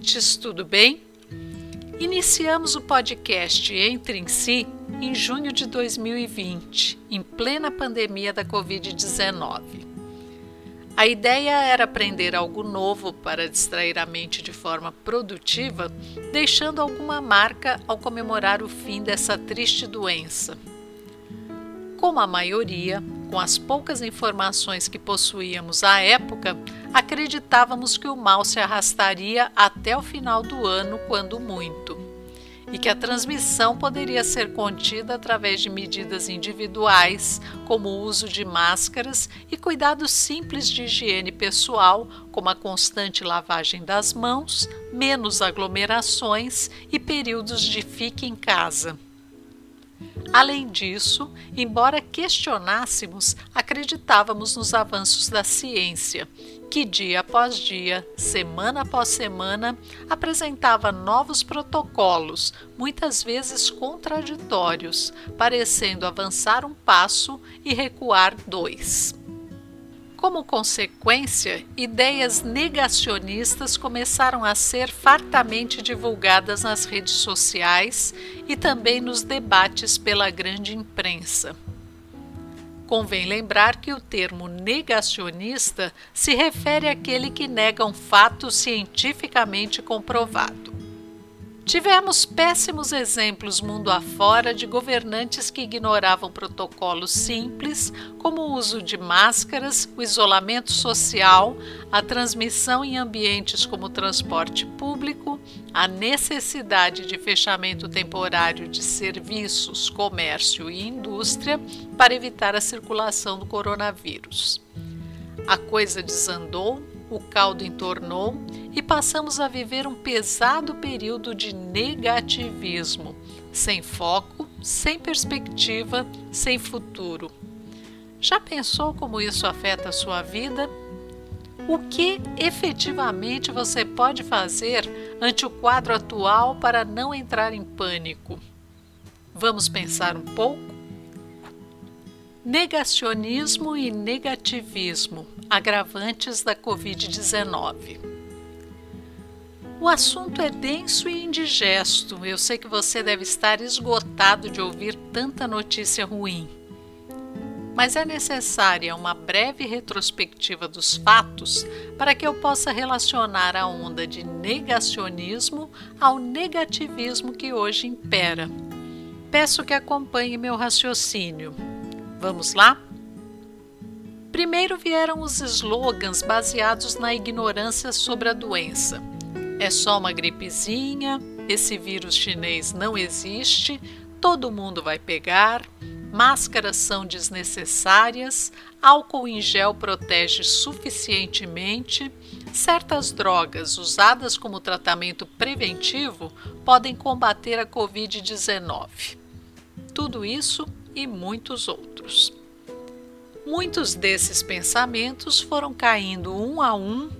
Ouvintes, tudo bem? Iniciamos o podcast Entre em Si em junho de 2020, em plena pandemia da Covid-19. A ideia era aprender algo novo para distrair a mente de forma produtiva, deixando alguma marca ao comemorar o fim dessa triste doença. Como a maioria, com as poucas informações que possuíamos à época, acreditávamos que o mal se arrastaria até o final do ano, quando muito, e que a transmissão poderia ser contida através de medidas individuais, como o uso de máscaras e cuidados simples de higiene pessoal, como a constante lavagem das mãos, menos aglomerações e períodos de fique em casa. Além disso, embora questionássemos, acreditávamos nos avanços da ciência, que dia após dia, semana após semana, apresentava novos protocolos, muitas vezes contraditórios, parecendo avançar um passo e recuar dois. Como consequência, ideias negacionistas começaram a ser fartamente divulgadas nas redes sociais e também nos debates pela grande imprensa. Convém lembrar que o termo negacionista se refere àquele que nega um fato cientificamente comprovado. Tivemos péssimos exemplos mundo afora de governantes que ignoravam protocolos simples, como o uso de máscaras, o isolamento social, a transmissão em ambientes como transporte público, a necessidade de fechamento temporário de serviços, comércio e indústria para evitar a circulação do coronavírus. A coisa desandou o caldo entornou e passamos a viver um pesado período de negativismo, sem foco, sem perspectiva, sem futuro. Já pensou como isso afeta a sua vida? O que efetivamente você pode fazer ante o quadro atual para não entrar em pânico? Vamos pensar um pouco? Negacionismo e negativismo, agravantes da Covid-19. O assunto é denso e indigesto. Eu sei que você deve estar esgotado de ouvir tanta notícia ruim. Mas é necessária uma breve retrospectiva dos fatos para que eu possa relacionar a onda de negacionismo ao negativismo que hoje impera. Peço que acompanhe meu raciocínio. Vamos lá? Primeiro vieram os slogans baseados na ignorância sobre a doença. É só uma gripezinha, esse vírus chinês não existe, todo mundo vai pegar, máscaras são desnecessárias, álcool em gel protege suficientemente, certas drogas usadas como tratamento preventivo podem combater a Covid-19. Tudo isso e muitos outros. Muitos desses pensamentos foram caindo um a um,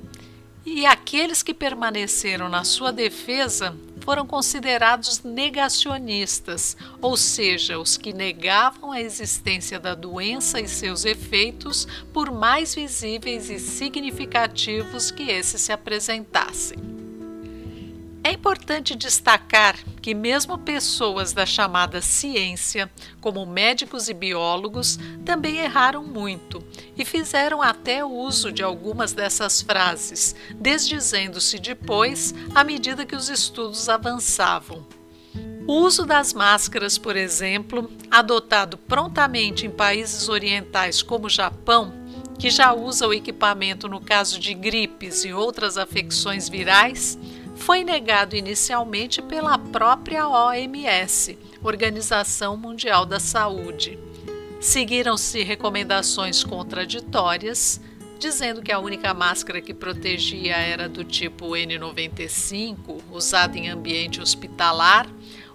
e aqueles que permaneceram na sua defesa foram considerados negacionistas, ou seja, os que negavam a existência da doença e seus efeitos, por mais visíveis e significativos que esses se apresentassem. É importante destacar que, mesmo pessoas da chamada ciência, como médicos e biólogos, também erraram muito e fizeram até uso de algumas dessas frases, desdizendo-se depois à medida que os estudos avançavam. O uso das máscaras, por exemplo, adotado prontamente em países orientais como o Japão, que já usa o equipamento no caso de gripes e outras afecções virais, foi negado inicialmente pela própria OMS, Organização Mundial da Saúde. Seguiram-se recomendações contraditórias, dizendo que a única máscara que protegia era do tipo N95, usada em ambiente hospitalar,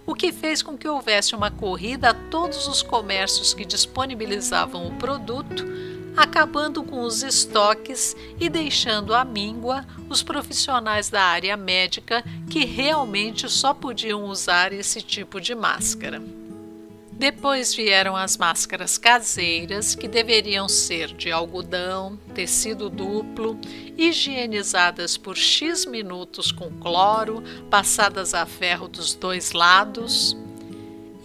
o que fez com que houvesse uma corrida a todos os comércios que disponibilizavam o produto, acabando com os estoques e deixando à míngua os profissionais da área médica que realmente só podiam usar esse tipo de máscara. Depois vieram as máscaras caseiras, que deveriam ser de algodão, tecido duplo, higienizadas por X minutos com cloro, passadas a ferro dos dois lados.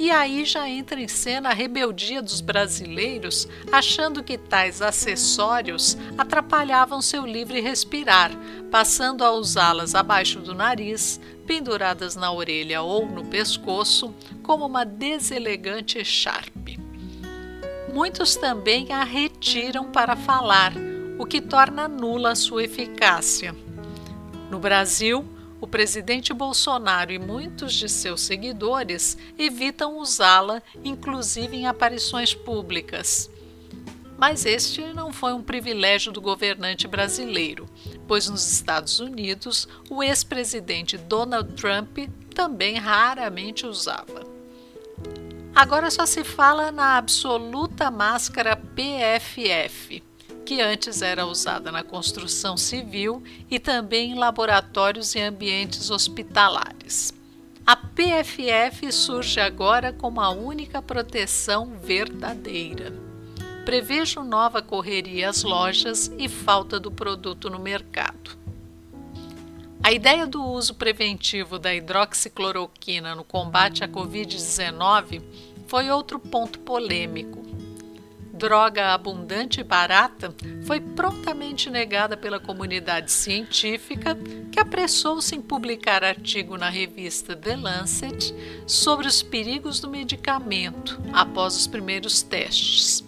E aí já entra em cena a rebeldia dos brasileiros, achando que tais acessórios atrapalhavam seu livre respirar, passando a usá-las abaixo do nariz, penduradas na orelha ou no pescoço, como uma deselegante echarpe. Muitos também a retiram para falar, o que torna nula a sua eficácia. No Brasil, o presidente Bolsonaro e muitos de seus seguidores evitam usá-la, inclusive em aparições públicas. Mas este não foi um privilégio do governante brasileiro, pois nos Estados Unidos o ex-presidente Donald Trump também raramente usava. Agora só se fala na absoluta máscara PFF, que antes era usada na construção civil e também em laboratórios e ambientes hospitalares. A PFF surge agora como a única proteção verdadeira. Prevejo nova correria às lojas e falta do produto no mercado. A ideia do uso preventivo da hidroxicloroquina no combate à Covid-19 foi outro ponto polêmico. Droga abundante e barata foi prontamente negada pela comunidade científica, que apressou-se em publicar artigo na revista The Lancet sobre os perigos do medicamento após os primeiros testes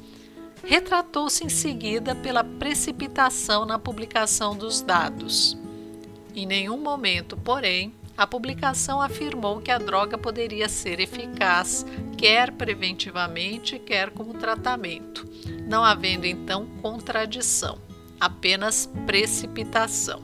retratou-se em seguida pela precipitação na publicação dos dados. Em nenhum momento, porém, a publicação afirmou que a droga poderia ser eficaz, quer preventivamente, quer como tratamento, não havendo então contradição, apenas precipitação.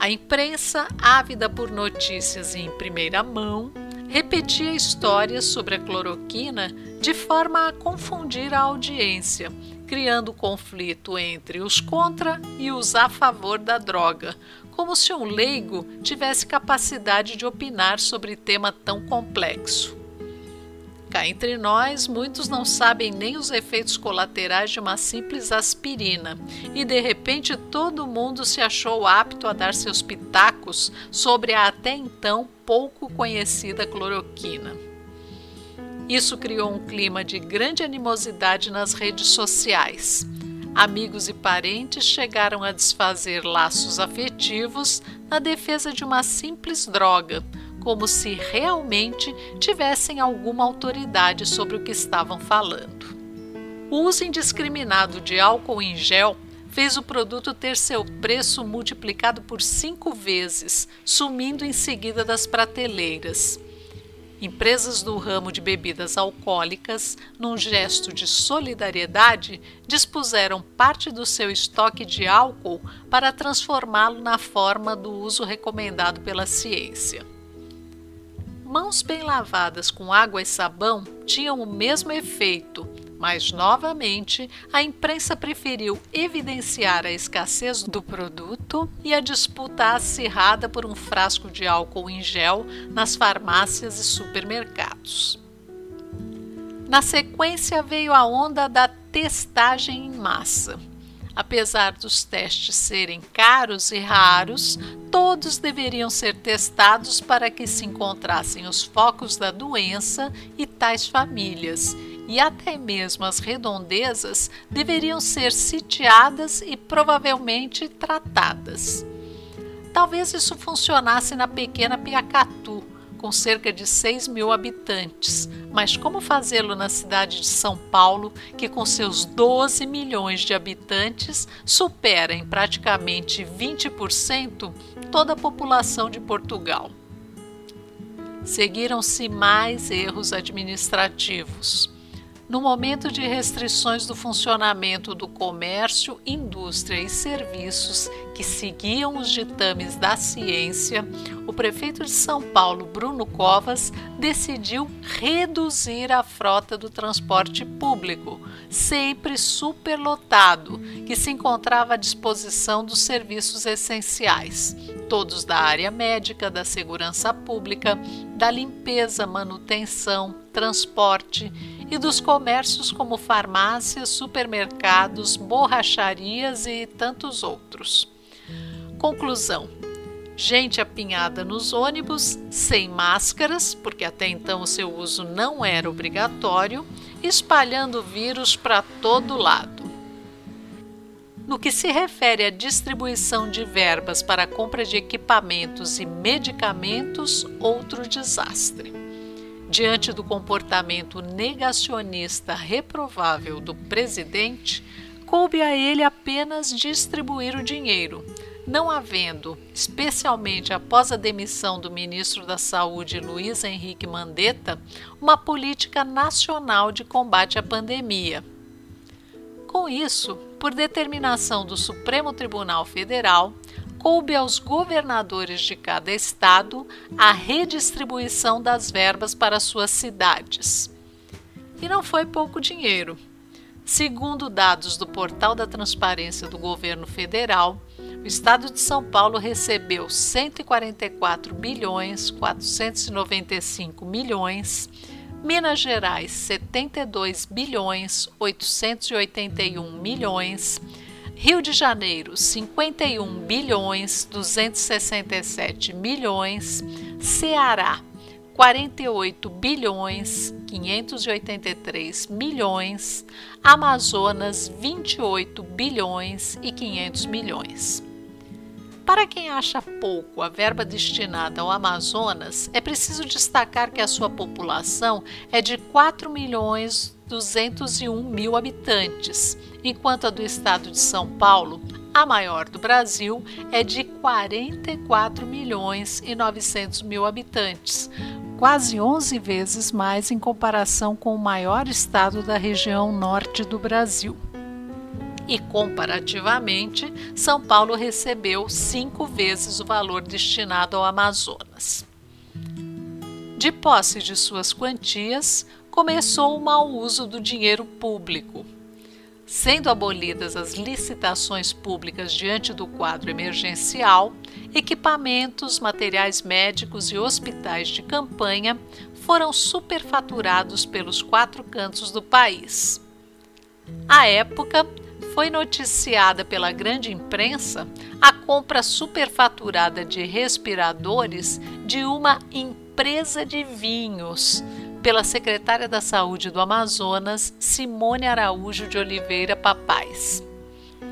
A imprensa, ávida por notícias em primeira mão, repetia histórias sobre a cloroquina de forma a confundir a audiência, criando conflito entre os contra e os a favor da droga, como se um leigo tivesse capacidade de opinar sobre tema tão complexo. Cá entre nós, muitos não sabem nem os efeitos colaterais de uma simples aspirina, e de repente todo mundo se achou apto a dar seus pitacos sobre a até então pouco conhecida cloroquina. Isso criou um clima de grande animosidade nas redes sociais. Amigos e parentes chegaram a desfazer laços afetivos na defesa de uma simples droga, como se realmente tivessem alguma autoridade sobre o que estavam falando. O uso indiscriminado de álcool em gel fez o produto ter seu preço multiplicado por cinco vezes, sumindo em seguida das prateleiras. Empresas do ramo de bebidas alcoólicas, num gesto de solidariedade, dispuseram parte do seu estoque de álcool para transformá-lo na forma do uso recomendado pela ciência. Mãos bem lavadas com água e sabão tinham o mesmo efeito, mas, novamente, a imprensa preferiu evidenciar a escassez do produto e a disputa acirrada por um frasco de álcool em gel nas farmácias e supermercados. Na sequência veio a onda da testagem em massa. Apesar dos testes serem caros e raros, todos deveriam ser testados para que se encontrassem os focos da doença e tais famílias, e até mesmo as redondezas deveriam ser sitiadas e provavelmente tratadas. Talvez isso funcionasse na pequena Piacatu, com cerca de 6 mil habitantes, mas como fazê-lo na cidade de São Paulo, que com seus 12 milhões de habitantes supera em praticamente 20% toda a população de Portugal? Seguiram-se mais erros administrativos no momento de restrições do funcionamento do comércio, indústria e serviços que seguiam os ditames da ciência, o prefeito de São Paulo, Bruno Covas, decidiu reduzir a frota do transporte público, sempre superlotado, que se encontrava à disposição dos serviços essenciais, todos da área médica, da segurança pública, da limpeza, manutenção, transporte e dos comércios como farmácias, supermercados, borracharias e tantos outros. Conclusão: gente apinhada nos ônibus, sem máscaras, porque até então o seu uso não era obrigatório, espalhando vírus para todo lado. No que se refere à distribuição de verbas para a compra de equipamentos e medicamentos, outro desastre. Diante do comportamento negacionista reprovável do presidente, coube a ele apenas distribuir o dinheiro, não havendo, especialmente após a demissão do ministro da Saúde Luiz Henrique Mandetta, uma política nacional de combate à pandemia. Com isso, por determinação do Supremo Tribunal Federal, coube aos governadores de cada estado a redistribuição das verbas para suas cidades. E não foi pouco dinheiro. Segundo dados do Portal da Transparência do Governo Federal, o estado de São Paulo recebeu 144 bilhões 495 milhões, Minas Gerais 72 bilhões 881 milhões, Rio de Janeiro, 51 bilhões 267 milhões, Ceará, 48 bilhões 583 milhões, Amazonas, 28 bilhões e 500 milhões. Para quem acha pouco a verba destinada ao Amazonas, é preciso destacar que a sua população é de 4 milhões 201 mil habitantes, enquanto a do estado de São Paulo, a maior do Brasil, é de 44 milhões e 900 mil habitantes, quase 11 vezes mais em comparação com o maior estado da região norte do Brasil e, comparativamente, São Paulo recebeu cinco vezes o valor destinado ao Amazonas. De posse de suas quantias, começou o mau uso do dinheiro público. Sendo abolidas as licitações públicas diante do quadro emergencial, equipamentos, materiais médicos e hospitais de campanha foram superfaturados pelos quatro cantos do país. À época, foi noticiada pela grande imprensa a compra superfaturada de respiradores de uma empresa de vinhos pela secretária da Saúde do Amazonas, Simone Araújo de Oliveira Papais.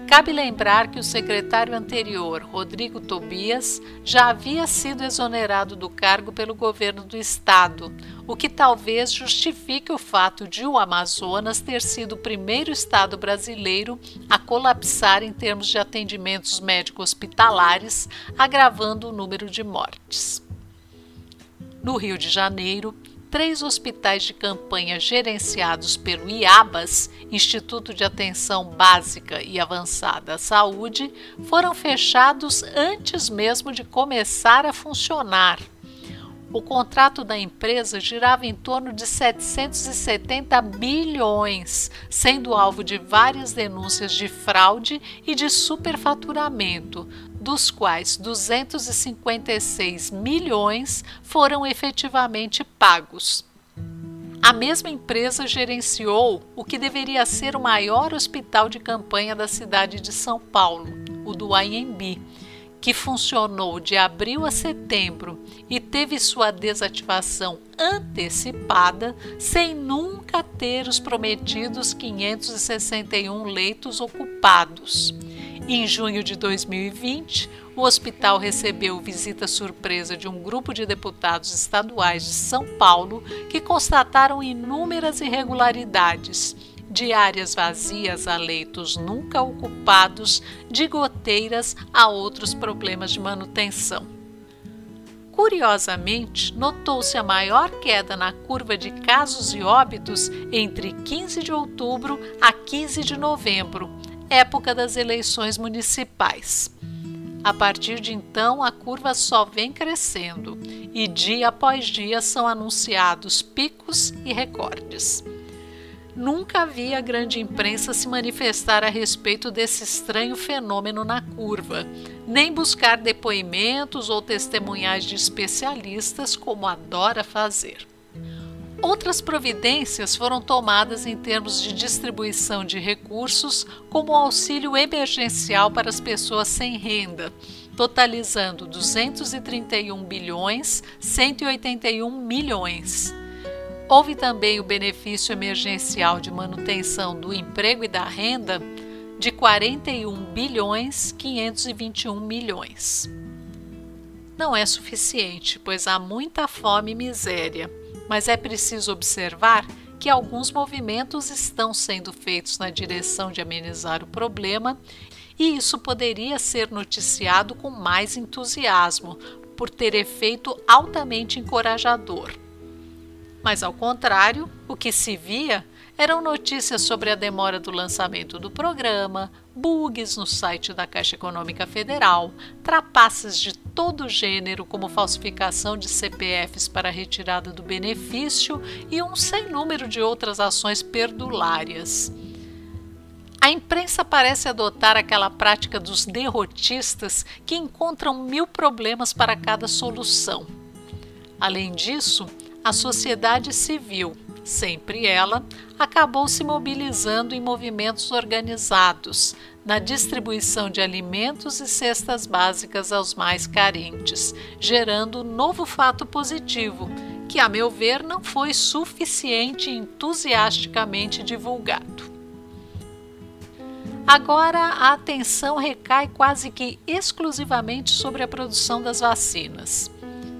Cabe lembrar que o secretário anterior, Rodrigo Tobias, já havia sido exonerado do cargo pelo governo do estado, o que talvez justifique o fato de o Amazonas ter sido o primeiro estado brasileiro a colapsar em termos de atendimentos médico-hospitalares, agravando o número de mortes. No Rio de Janeiro, três hospitais de campanha gerenciados pelo IABAS, Instituto de Atenção Básica e Avançada à Saúde, foram fechados antes mesmo de começar a funcionar. O contrato da empresa girava em torno de 770 bilhões, sendo alvo de várias denúncias de fraude e de superfaturamento, dos quais 256 milhões foram efetivamente pagos. A mesma empresa gerenciou o que deveria ser o maior hospital de campanha da cidade de São Paulo, o do AMB, que funcionou de abril a setembro e teve sua desativação antecipada sem nunca ter os prometidos 561 leitos ocupados. Em junho de 2020, o hospital recebeu visita surpresa de um grupo de deputados estaduais de São Paulo que constataram inúmeras irregularidades, de áreas vazias a leitos nunca ocupados, de goteiras a outros problemas de manutenção. Curiosamente, notou-se a maior queda na curva de casos e óbitos entre 15 de outubro a 15 de novembro, época das eleições municipais. A partir de então, a curva só vem crescendo e dia após dia são anunciados picos e recordes. Nunca vi a grande imprensa se manifestar a respeito desse estranho fenômeno na curva, nem buscar depoimentos ou testemunhais de especialistas, como adora fazer. Outras providências foram tomadas em termos de distribuição de recursos, como auxílio emergencial para as pessoas sem renda, totalizando 231 bilhões 181 milhões. Houve também o benefício emergencial de manutenção do emprego e da renda de 41 bilhões 521 milhões. Não é suficiente, pois há muita fome e miséria, mas é preciso observar que alguns movimentos estão sendo feitos na direção de amenizar o problema, e isso poderia ser noticiado com mais entusiasmo, por ter efeito altamente encorajador. Mas, ao contrário, o que se via eram notícias sobre a demora do lançamento do programa, bugs no site da Caixa Econômica Federal, trapaças de todo gênero, como falsificação de CPFs para retirada do benefício e um sem número de outras ações perdulárias. A imprensa parece adotar aquela prática dos derrotistas que encontram mil problemas para cada solução. Além disso, a sociedade civil, sempre ela, acabou se mobilizando em movimentos organizados, na distribuição de alimentos e cestas básicas aos mais carentes, gerando um novo fato positivo, que, a meu ver, não foi suficiente e entusiasticamente divulgado. Agora, a atenção recai quase que exclusivamente sobre a produção das vacinas.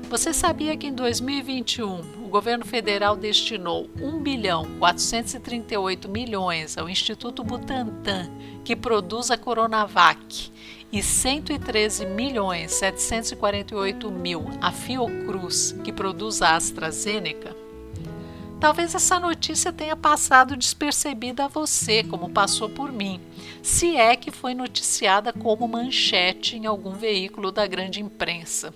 Você sabia que em 2021 o governo federal destinou 1 bilhão 438 milhões ao Instituto Butantan, que produz a Coronavac, e 113 milhões 748 mil à Fiocruz, que produz a AstraZeneca? Talvez essa notícia tenha passado despercebida a você, como passou por mim, se é que foi noticiada como manchete em algum veículo da grande imprensa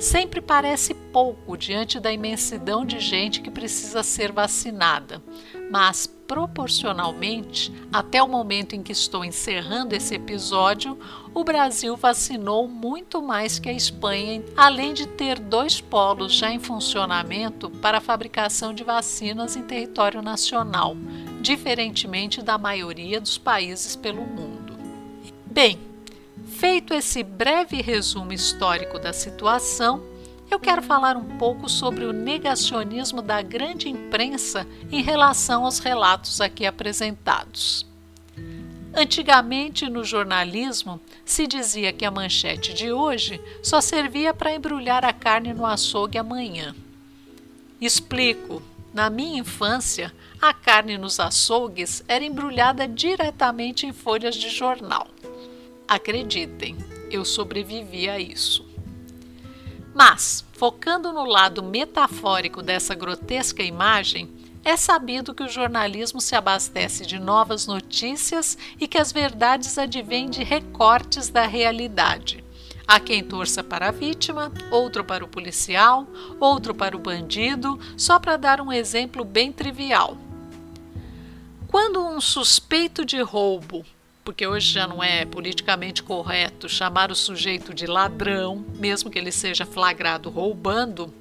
sempre parece pouco diante da imensidão de gente que precisa ser vacinada, mas proporcionalmente, até o momento em que estou encerrando esse episódio, o Brasil vacinou muito mais que a Espanha, além de ter dois polos já em funcionamento para a fabricação de vacinas em território nacional, diferentemente da maioria dos países pelo mundo. Bem, Feito esse breve resumo histórico da situação, eu quero falar um pouco sobre o negacionismo da grande imprensa em relação aos relatos aqui apresentados. Antigamente, no jornalismo, se dizia que a manchete de hoje só servia para embrulhar a carne no açougue amanhã. Explico. Na minha infância, a carne nos açougues era embrulhada diretamente em folhas de jornal. Acreditem, eu sobrevivi a isso. Mas, focando no lado metafórico dessa grotesca imagem, é sabido que o jornalismo se abastece de novas notícias e que as verdades advêm de recortes da realidade. Há quem torça para a vítima, outro para o policial, outro para o bandido, só para dar um exemplo bem trivial. Quando um suspeito de roubo porque hoje já não é politicamente correto chamar o sujeito de ladrão, mesmo que ele seja flagrado roubando.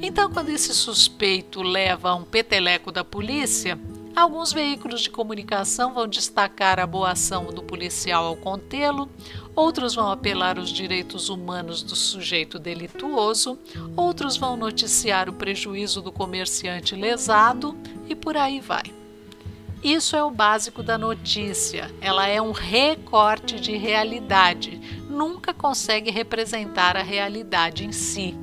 Então, quando esse suspeito leva um peteleco da polícia, alguns veículos de comunicação vão destacar a boa ação do policial ao contê-lo, outros vão apelar aos direitos humanos do sujeito delituoso, outros vão noticiar o prejuízo do comerciante lesado e por aí vai. Isso é o básico da notícia. Ela é um recorte de realidade, nunca consegue representar a realidade em si.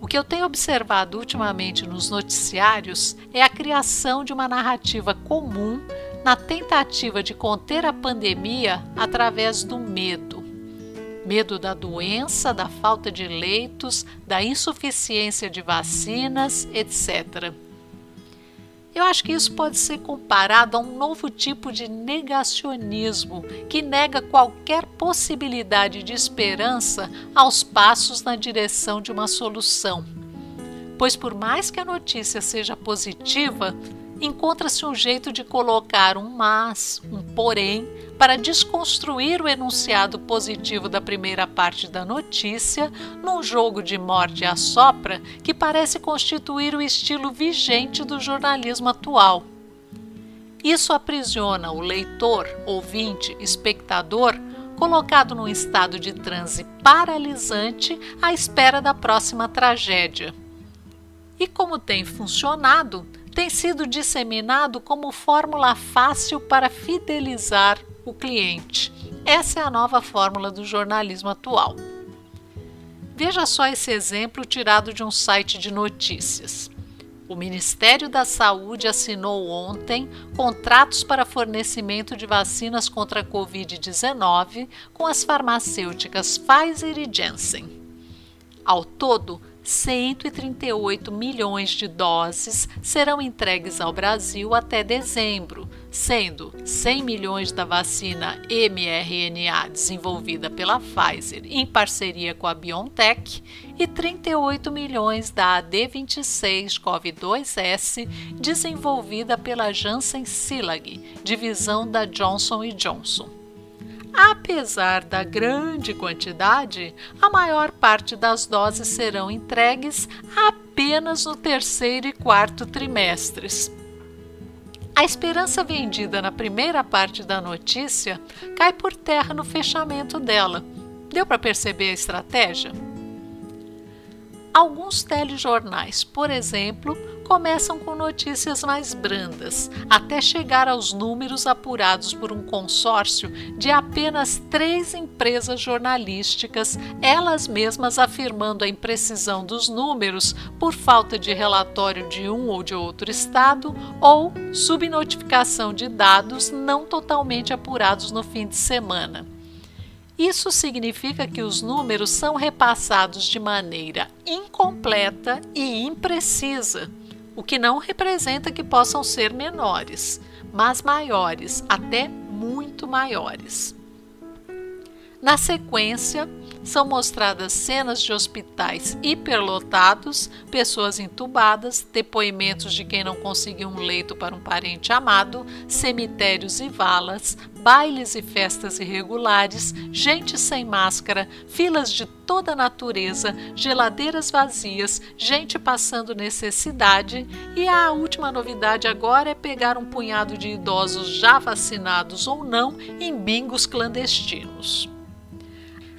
O que eu tenho observado ultimamente nos noticiários é a criação de uma narrativa comum na tentativa de conter a pandemia através do medo. Medo da doença, da falta de leitos, da insuficiência de vacinas, etc. Eu acho que isso pode ser comparado a um novo tipo de negacionismo que nega qualquer possibilidade de esperança aos passos na direção de uma solução. Pois, por mais que a notícia seja positiva, encontra-se um jeito de colocar um mas, um porém, para desconstruir o enunciado positivo da primeira parte da notícia num jogo de morte à sopra que parece constituir o estilo vigente do jornalismo atual. Isso aprisiona o leitor, ouvinte, espectador, colocado num estado de transe paralisante à espera da próxima tragédia. E como tem funcionado, tem sido disseminado como fórmula fácil para fidelizar o cliente. Essa é a nova fórmula do jornalismo atual. Veja só esse exemplo tirado de um site de notícias. O Ministério da Saúde assinou ontem contratos para fornecimento de vacinas contra a Covid-19 com as farmacêuticas Pfizer e Janssen. Ao todo, 138 milhões de doses serão entregues ao Brasil até dezembro, sendo 100 milhões da vacina mRNA desenvolvida pela Pfizer em parceria com a BioNTech e 38 milhões da AD26 CoV2S desenvolvida pela Janssen Silag, divisão da Johnson Johnson. Apesar da grande quantidade, a maior parte das doses serão entregues apenas no terceiro e quarto trimestres. A esperança vendida na primeira parte da notícia cai por terra no fechamento dela. Deu para perceber a estratégia? Alguns telejornais, por exemplo, começam com notícias mais brandas, até chegar aos números apurados por um consórcio de apenas três empresas jornalísticas, elas mesmas afirmando a imprecisão dos números por falta de relatório de um ou de outro estado ou subnotificação de dados não totalmente apurados no fim de semana. Isso significa que os números são repassados de maneira incompleta e imprecisa, o que não representa que possam ser menores, mas maiores, até muito maiores. Na sequência, são mostradas cenas de hospitais hiperlotados, pessoas entubadas, depoimentos de quem não conseguiu um leito para um parente amado, cemitérios e valas, bailes e festas irregulares, gente sem máscara, filas de toda natureza, geladeiras vazias, gente passando necessidade e a última novidade agora é pegar um punhado de idosos já vacinados ou não em bingos clandestinos.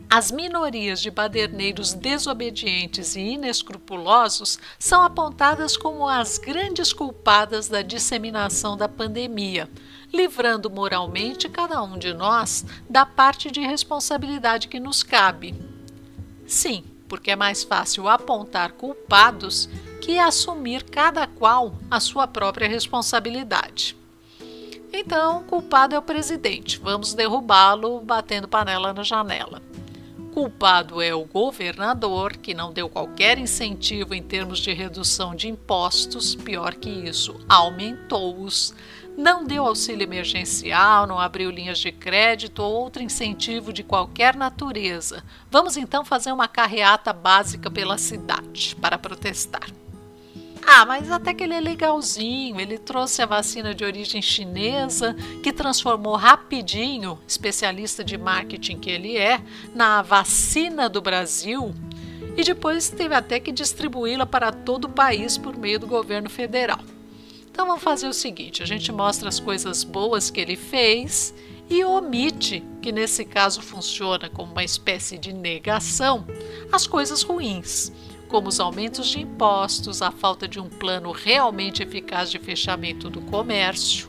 As minorias de baderneiros desobedientes e inescrupulosos são apontadas como as grandes culpadas da disseminação da pandemia, livrando moralmente cada um de nós da parte de responsabilidade que nos cabe. Sim, porque é mais fácil apontar culpados que assumir cada qual a sua própria responsabilidade. Então, culpado é o presidente. Vamos derrubá-lo batendo panela na janela culpado é o governador, que não deu qualquer incentivo em termos de redução de impostos, pior que isso, aumentou-os, não deu auxílio emergencial, não abriu linhas de crédito ou outro incentivo de qualquer natureza. Vamos então fazer uma carreata básica pela cidade para protestar. Ah, mas até que ele é legalzinho. Ele trouxe a vacina de origem chinesa, que transformou rapidinho, especialista de marketing que ele é, na vacina do Brasil. E depois teve até que distribuí-la para todo o país por meio do governo federal. Então vamos fazer o seguinte: a gente mostra as coisas boas que ele fez e omite, que nesse caso funciona como uma espécie de negação, as coisas ruins como os aumentos de impostos, a falta de um plano realmente eficaz de fechamento do comércio,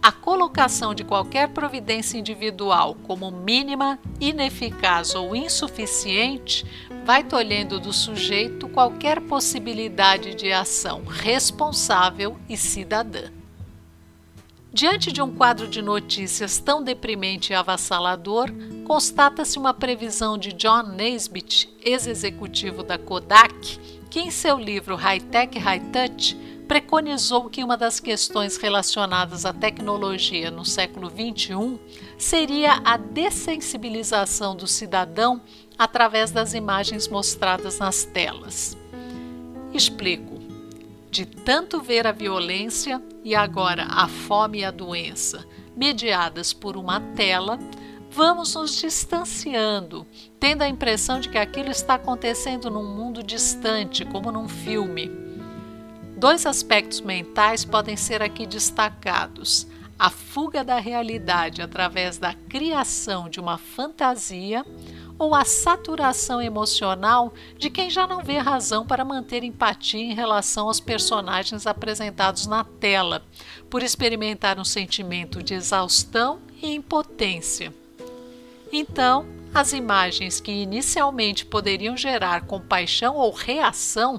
a colocação de qualquer providência individual como mínima, ineficaz ou insuficiente vai tolhendo do sujeito qualquer possibilidade de ação responsável e cidadã. Diante de um quadro de notícias tão deprimente e avassalador, constata-se uma previsão de John Naisbitt, ex-executivo da Kodak, que em seu livro High Tech High Touch preconizou que uma das questões relacionadas à tecnologia no século XXI seria a dessensibilização do cidadão através das imagens mostradas nas telas. Explico. De tanto ver a violência e agora a fome e a doença mediadas por uma tela, vamos nos distanciando, tendo a impressão de que aquilo está acontecendo num mundo distante, como num filme. Dois aspectos mentais podem ser aqui destacados: a fuga da realidade através da criação de uma fantasia ou a saturação emocional de quem já não vê razão para manter empatia em relação aos personagens apresentados na tela, por experimentar um sentimento de exaustão e impotência. Então, as imagens que inicialmente poderiam gerar compaixão ou reação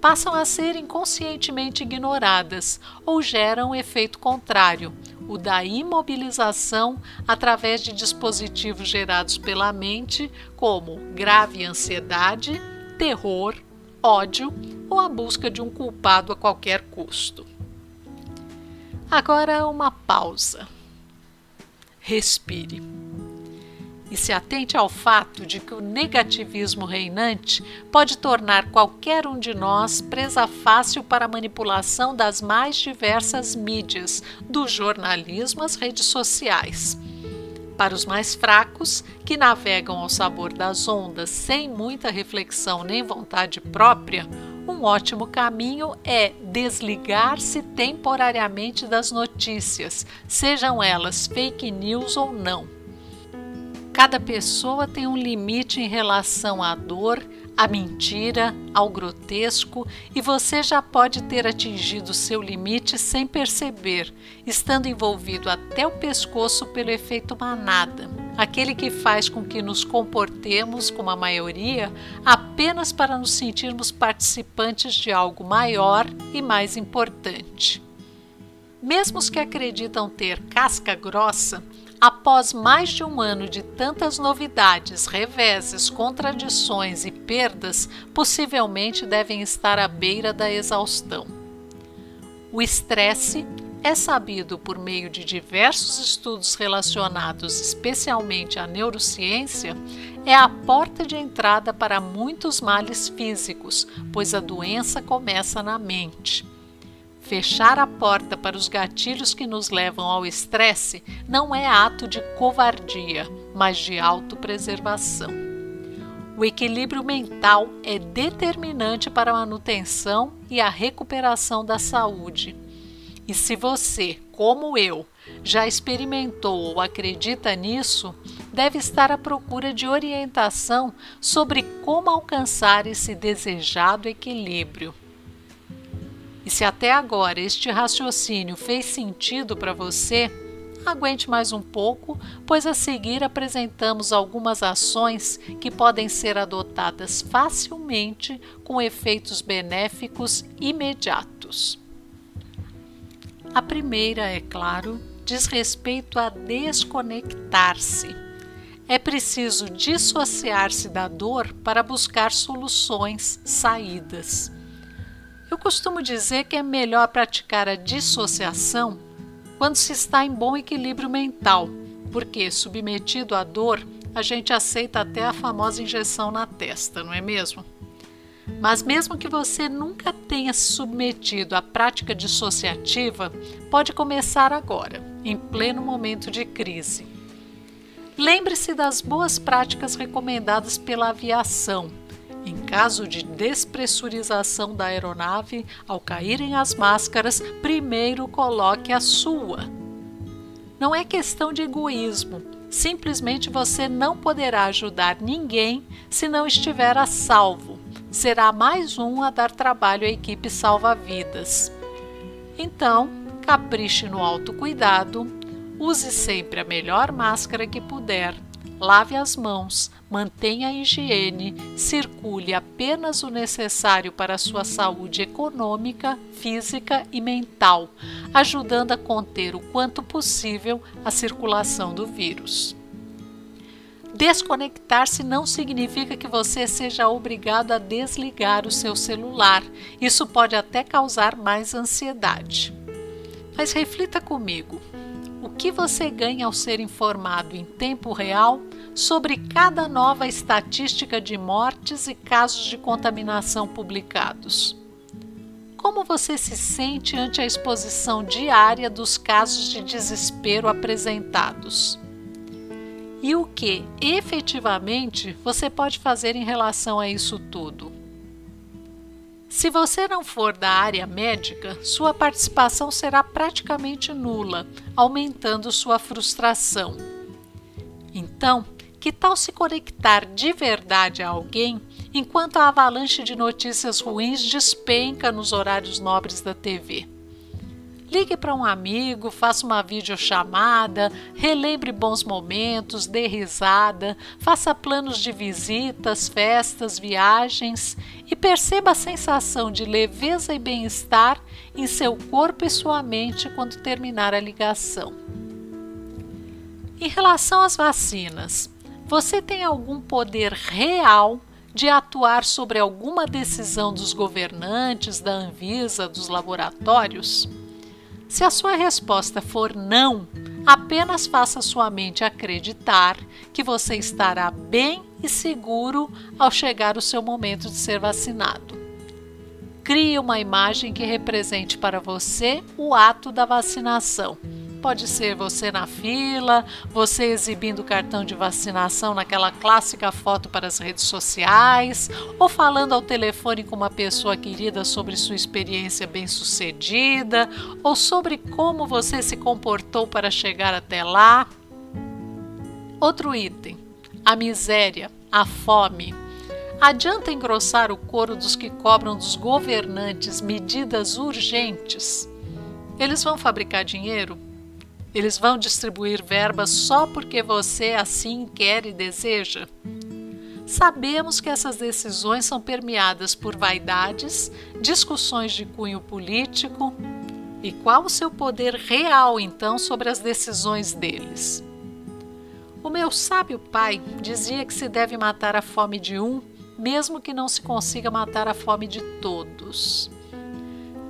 passam a ser inconscientemente ignoradas ou geram um efeito contrário, o da imobilização através de dispositivos gerados pela mente, como grave ansiedade, terror, ódio ou a busca de um culpado a qualquer custo. Agora, uma pausa. Respire e se atente ao fato de que o negativismo reinante pode tornar qualquer um de nós presa fácil para a manipulação das mais diversas mídias, do jornalismo às redes sociais. Para os mais fracos, que navegam ao sabor das ondas sem muita reflexão nem vontade própria, um ótimo caminho é desligar-se temporariamente das notícias, sejam elas fake news ou não Cada pessoa tem um limite em relação à dor, à mentira, ao grotesco, e você já pode ter atingido seu limite sem perceber, estando envolvido até o pescoço pelo efeito manada, aquele que faz com que nos comportemos como a maioria apenas para nos sentirmos participantes de algo maior e mais importante. Mesmo os que acreditam ter casca grossa, Após mais de um ano de tantas novidades, reveses, contradições e perdas, possivelmente devem estar à beira da exaustão. O estresse é sabido por meio de diversos estudos relacionados especialmente à neurociência, é a porta de entrada para muitos males físicos, pois a doença começa na mente. Fechar a porta para os gatilhos que nos levam ao estresse não é ato de covardia, mas de autopreservação. O equilíbrio mental é determinante para a manutenção e a recuperação da saúde. E se você, como eu, já experimentou ou acredita nisso, deve estar à procura de orientação sobre como alcançar esse desejado equilíbrio. E se até agora este raciocínio fez sentido para você, aguente mais um pouco, pois a seguir apresentamos algumas ações que podem ser adotadas facilmente com efeitos benéficos imediatos. A primeira, é claro, diz respeito a desconectar-se. É preciso dissociar-se da dor para buscar soluções, saídas. Eu costumo dizer que é melhor praticar a dissociação quando se está em bom equilíbrio mental, porque, submetido à dor, a gente aceita até a famosa injeção na testa, não é mesmo? Mas, mesmo que você nunca tenha se submetido à prática dissociativa, pode começar agora, em pleno momento de crise. Lembre-se das boas práticas recomendadas pela aviação em caso de despressurização da aeronave, ao caírem as máscaras, primeiro coloque a sua. Não é questão de egoísmo, simplesmente você não poderá ajudar ninguém se não estiver a salvo. Será mais um a dar trabalho à equipe salva-vidas. Então, capriche no autocuidado, use sempre a melhor máscara que puder lave as mãos, mantenha a higiene, circule apenas o necessário para a sua saúde econômica, física e mental, ajudando a conter o quanto possível a circulação do vírus. Desconectar-se não significa que você seja obrigado a desligar o seu celular. Isso pode até causar mais ansiedade. Mas reflita comigo: o que você ganha ao ser informado em tempo real sobre cada nova estatística de mortes e casos de contaminação publicados? Como você se sente ante a exposição diária dos casos de desespero apresentados? E o que efetivamente você pode fazer em relação a isso tudo? Se você não for da área médica, sua participação será praticamente nula, aumentando sua frustração. Então, que tal se conectar de verdade a alguém enquanto a avalanche de notícias ruins despenca nos horários nobres da TV? Ligue para um amigo, faça uma videochamada, relembre bons momentos, dê risada, faça planos de visitas, festas, viagens e perceba a sensação de leveza e bem-estar em seu corpo e sua mente quando terminar a ligação. Em relação às vacinas, você tem algum poder real de atuar sobre alguma decisão dos governantes, da Anvisa, dos laboratórios? Se a sua resposta for não, apenas faça sua mente acreditar que você estará bem e seguro ao chegar o seu momento de ser vacinado. Crie uma imagem que represente para você o ato da vacinação Pode ser você na fila, você exibindo o cartão de vacinação naquela clássica foto para as redes sociais, ou falando ao telefone com uma pessoa querida sobre sua experiência bem-sucedida, ou sobre como você se comportou para chegar até lá. Outro item: a miséria, a fome. Adianta engrossar o coro dos que cobram dos governantes medidas urgentes? Eles vão fabricar dinheiro? Eles vão distribuir verbas só porque você assim quer e deseja? Sabemos que essas decisões são permeadas por vaidades, discussões de cunho político. E qual o seu poder real, então, sobre as decisões deles? O meu sábio pai dizia que se deve matar a fome de um, mesmo que não se consiga matar a fome de todos.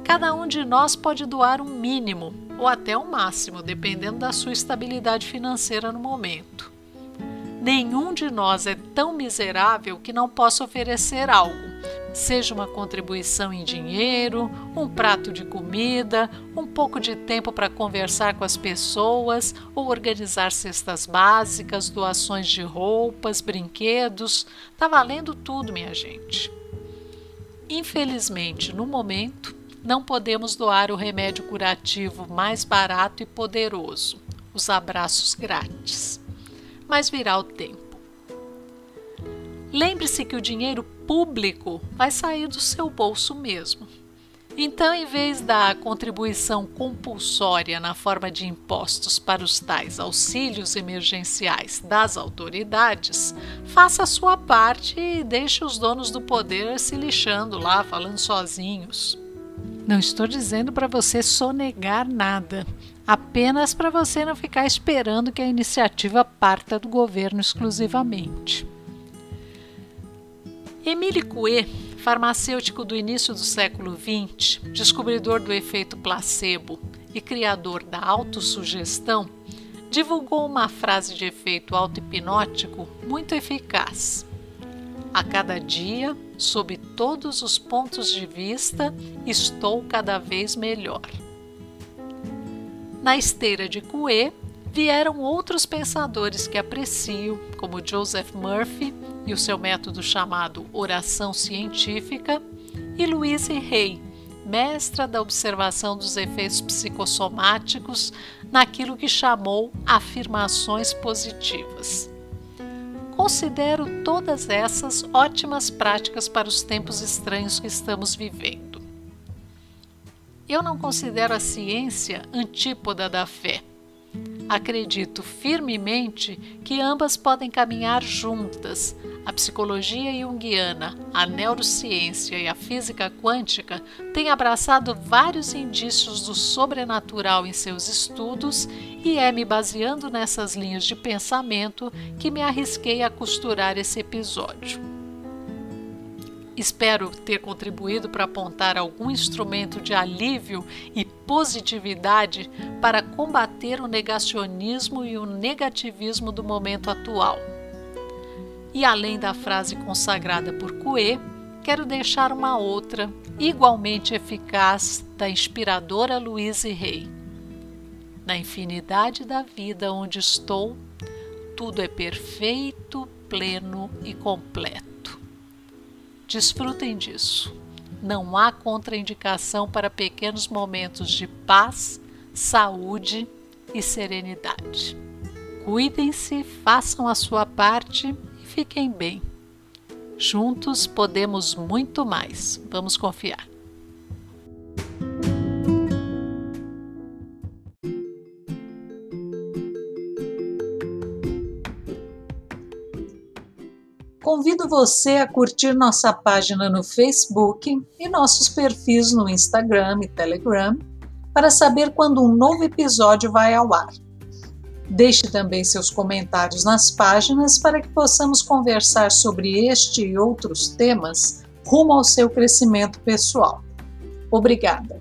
Cada um de nós pode doar um mínimo ou até um máximo, dependendo da sua estabilidade financeira no momento. Nenhum de nós é tão miserável que não possa oferecer algo, seja uma contribuição em dinheiro, um prato de comida, um pouco de tempo para conversar com as pessoas ou organizar cestas básicas, doações de roupas, brinquedos. Tá valendo tudo, minha gente. Infelizmente, no momento, não podemos doar o remédio curativo mais barato e poderoso, os abraços grátis. Mas virá o tempo. Lembre-se que o dinheiro público vai sair do seu bolso mesmo. Então, em vez da contribuição compulsória na forma de impostos para os tais auxílios emergenciais das autoridades, faça a sua parte e deixe os donos do poder se lixando lá, falando sozinhos. Não estou dizendo para você sonegar nada, apenas para você não ficar esperando que a iniciativa parta do governo exclusivamente. Emile Coué, farmacêutico do início do século XX, descobridor do efeito placebo e criador da autossugestão, divulgou uma frase de efeito auto-hipnótico muito eficaz. A cada dia, sob todos os pontos de vista, estou cada vez melhor. Na esteira de Coué vieram outros pensadores que aprecio, como Joseph Murphy e o seu método chamado oração científica, e Louise Hay, mestra da observação dos efeitos psicossomáticos naquilo que chamou afirmações positivas. Considero todas essas ótimas práticas para os tempos estranhos que estamos vivendo. Eu não considero a ciência antípoda da fé. acredito firmemente que ambas podem caminhar juntas. A psicologia junguiana, a neurociência e a física quântica têm abraçado vários indícios do sobrenatural em seus estudos e é me baseando nessas linhas de pensamento que me arrisquei a costurar esse episódio. Espero ter contribuído para apontar algum instrumento de alívio e positividade para combater o negacionismo e o negativismo do momento atual. E além da frase consagrada por Coué, quero deixar uma outra, igualmente eficaz, da inspiradora Louise Hay. Na infinidade da vida onde estou, tudo é perfeito, pleno e completo. Desfrutem disso. Não há contraindicação para pequenos momentos de paz, saúde e serenidade. Cuidem-se, façam a sua parte fiquem bem. Juntos podemos muito mais. Vamos confiar. Convido você a curtir nossa página no Facebook e nossos perfis no Instagram e Telegram para saber quando um novo episódio vai ao ar. Deixe também seus comentários nas páginas para que possamos conversar sobre este e outros temas rumo ao seu crescimento pessoal. Obrigada!